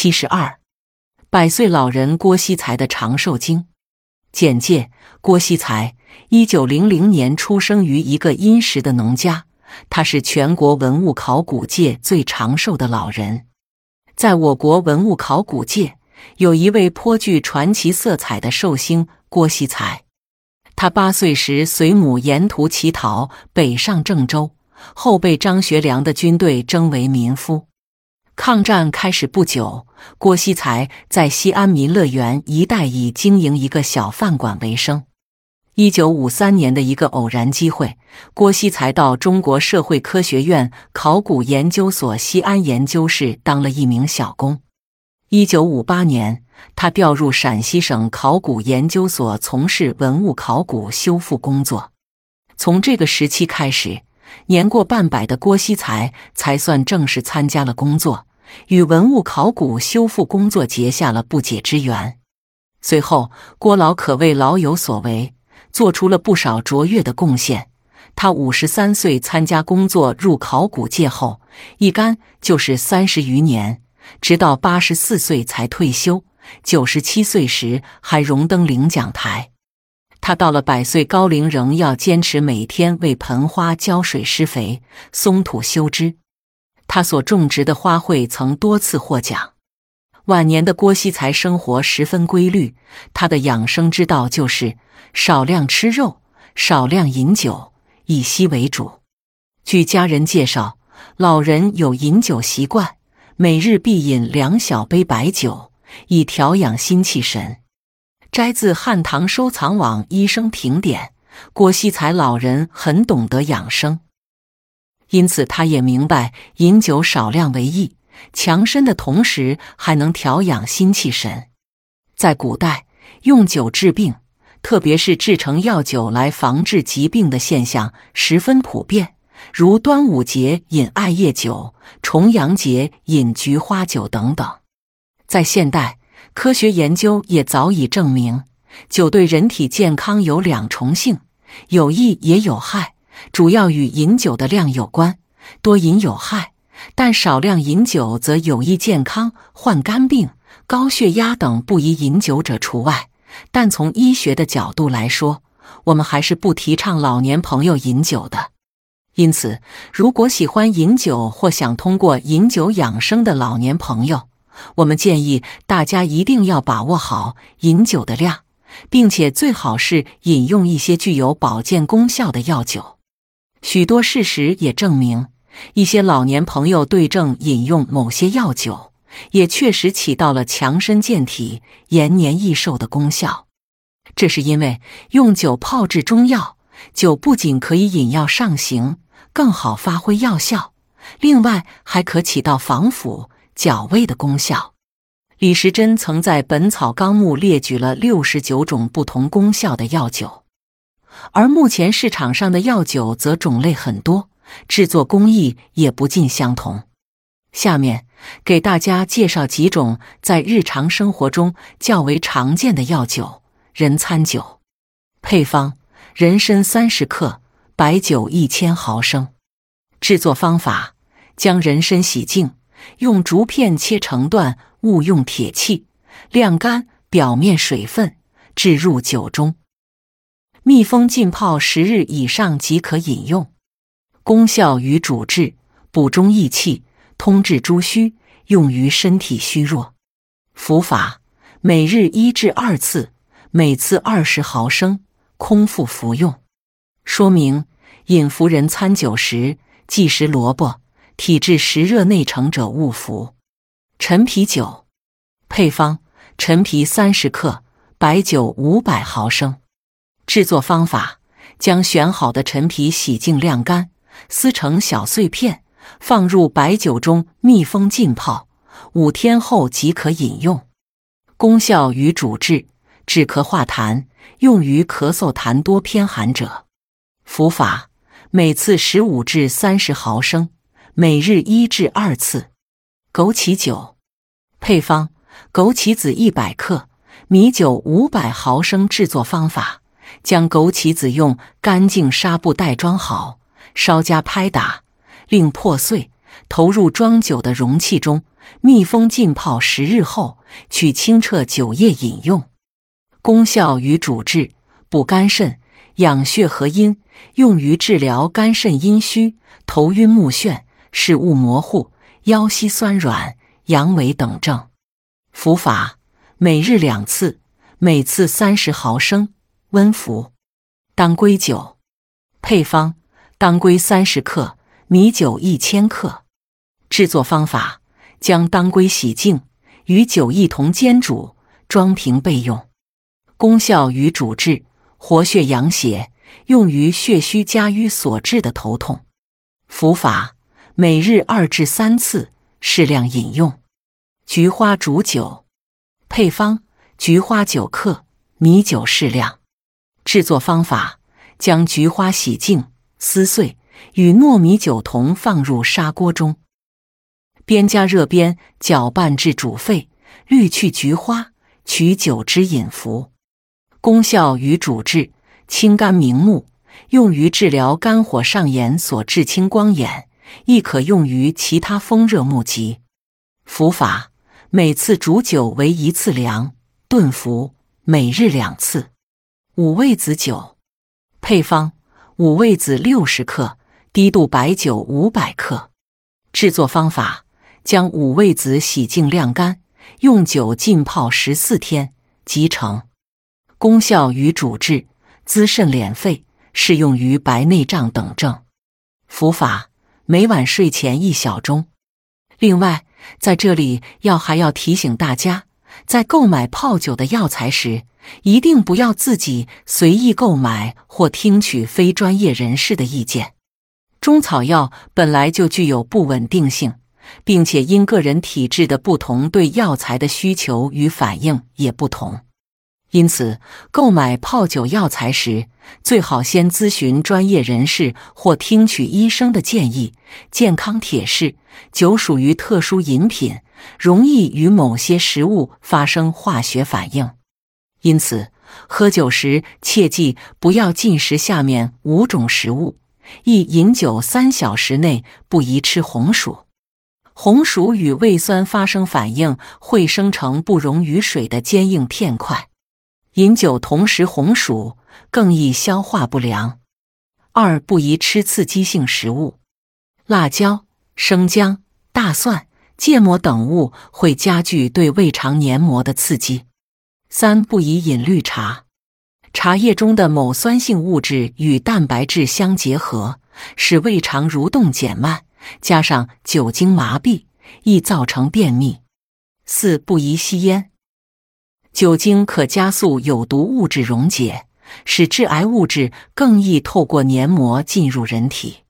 七十二，百岁老人郭熙才的长寿经。简介：郭熙才，一九零零年出生于一个殷实的农家，他是全国文物考古界最长寿的老人。在我国文物考古界，有一位颇具传奇色彩的寿星郭熙才。他八岁时随母沿途乞讨，北上郑州，后被张学良的军队征为民夫。抗战开始不久，郭熙才在西安民乐园一带以经营一个小饭馆为生。一九五三年的一个偶然机会，郭熙才到中国社会科学院考古研究所西安研究室当了一名小工。一九五八年，他调入陕西省考古研究所从事文物考古修复工作。从这个时期开始，年过半百的郭熙才才算正式参加了工作。与文物考古修复工作结下了不解之缘。随后，郭老可谓老有所为，做出了不少卓越的贡献。他五十三岁参加工作入考古界后，一干就是三十余年，直到八十四岁才退休。九十七岁时还荣登领奖台。他到了百岁高龄，仍要坚持每天为盆花浇水施肥、松土修枝。他所种植的花卉曾多次获奖。晚年的郭熙才生活十分规律，他的养生之道就是少量吃肉，少量饮酒，以息为主。据家人介绍，老人有饮酒习惯，每日必饮两小杯白酒，以调养心气神。摘自汉唐收藏网医生评点：郭熙才老人很懂得养生。因此，他也明白饮酒少量为宜，强身的同时还能调养心气神。在古代，用酒治病，特别是制成药酒来防治疾病的现象十分普遍，如端午节饮艾叶酒、重阳节饮菊花酒等等。在现代，科学研究也早已证明，酒对人体健康有两重性，有益也有害。主要与饮酒的量有关，多饮有害，但少量饮酒则有益健康。患肝病、高血压等不宜饮酒者除外。但从医学的角度来说，我们还是不提倡老年朋友饮酒的。因此，如果喜欢饮酒或想通过饮酒养生的老年朋友，我们建议大家一定要把握好饮酒的量，并且最好是饮用一些具有保健功效的药酒。许多事实也证明，一些老年朋友对症饮用某些药酒，也确实起到了强身健体、延年益寿的功效。这是因为用酒泡制中药，酒不仅可以引药上行，更好发挥药效，另外还可起到防腐、矫胃的功效。李时珍曾在《本草纲目》列举了六十九种不同功效的药酒。而目前市场上的药酒则种类很多，制作工艺也不尽相同。下面给大家介绍几种在日常生活中较为常见的药酒：人参酒。配方：人参三十克，白酒一千毫升。制作方法：将人参洗净，用竹片切成段，勿用铁器，晾干表面水分，置入酒中。密封浸泡十日以上即可饮用，功效与主治：补中益气、通治诸虚，用于身体虚弱。服法：每日一至二次，每次二十毫升，空腹服用。说明：饮服人参酒时忌食萝卜，体质实热内盛者勿服。陈皮酒配方：陈皮三十克，白酒五百毫升。制作方法：将选好的陈皮洗净晾干，撕成小碎片，放入白酒中密封浸泡，五天后即可饮用。功效与主治：止咳化痰，用于咳嗽痰多偏寒者。服法：每次十五至三十毫升，每日一至二次。枸杞酒配方：枸杞子一百克，米酒五百毫升。制作方法。将枸杞子用干净纱布袋装好，稍加拍打，令破碎，投入装酒的容器中，密封浸泡十日后，取清澈酒液饮用。功效与主治：补肝肾、养血和阴，用于治疗肝肾阴虚、头晕目眩、视物模糊、腰膝酸软、阳痿等症。服法：每日两次，每次三十毫升，温服。当归酒配方：当归三十克，米酒一千克。制作方法：将当归洗净，与酒一同煎煮，装瓶备用。功效与主治：活血养血，用于血虚加瘀所致的头痛。服法：每日二至三次，适量饮用。菊花煮酒配方：菊花九克，米酒适量。制作方法：将菊花洗净、撕碎，与糯米酒同放入砂锅中，边加热边搅拌至煮沸，滤去菊花，取酒汁饮服。功效与主治：清肝明目，用于治疗肝火上炎所致青光眼，亦可用于其他风热目疾。服法：每次煮酒为一次量，炖服，每日两次。五味子酒配方：五味子六十克，低度白酒五百克。制作方法：将五味子洗净晾干，用酒浸泡十四天即成。功效与主治：滋肾敛肺，适用于白内障等症。服法：每晚睡前一小盅。另外，在这里要还要提醒大家，在购买泡酒的药材时，一定不要自己随意购买或听取非专业人士的意见。中草药本来就具有不稳定性，并且因个人体质的不同，对药材的需求与反应也不同。因此，购买泡酒药材时，最好先咨询专业人士或听取医生的建议。健康铁示：酒属于特殊饮品，容易与某些食物发生化学反应。因此，喝酒时切记不要进食下面五种食物：一、饮酒三小时内不宜吃红薯。红薯与胃酸发生反应，会生成不溶于水的坚硬片块。饮酒同时红薯更易消化不良。二不宜吃刺激性食物，辣椒、生姜、大蒜、芥末等物会加剧对胃肠黏膜的刺激。三不宜饮绿茶，茶叶中的某酸性物质与蛋白质相结合，使胃肠蠕动减慢，加上酒精麻痹，易造成便秘。四不宜吸烟。酒精可加速有毒物质溶解，使致癌物质更易透过黏膜进入人体。